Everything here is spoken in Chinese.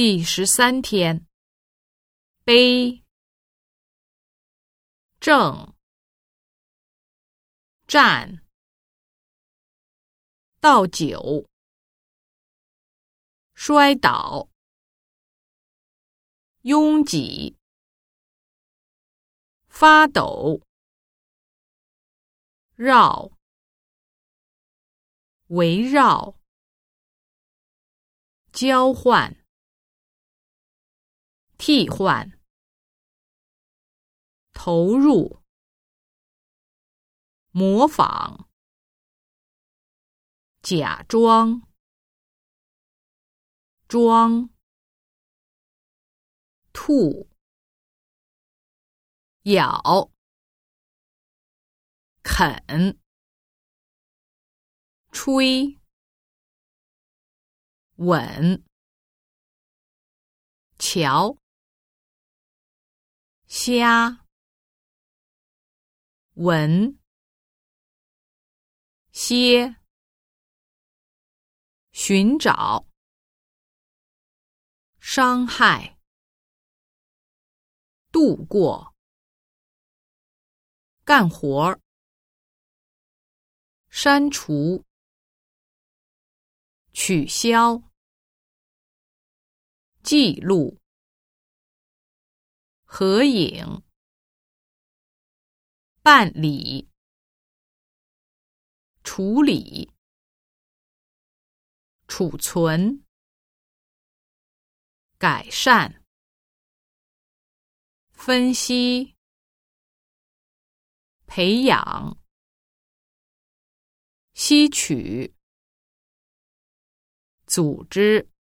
第十三天，悲、正、站、倒酒、摔倒、拥挤、发抖、绕、围绕、交换。替换、投入、模仿、假装、装、吐、咬、啃、吹、吻、瞧。虾，闻，歇，寻找，伤害，度过，干活，删除，取消，记录。合影，办理，处理，储存，改善，分析，培养，吸取，组织。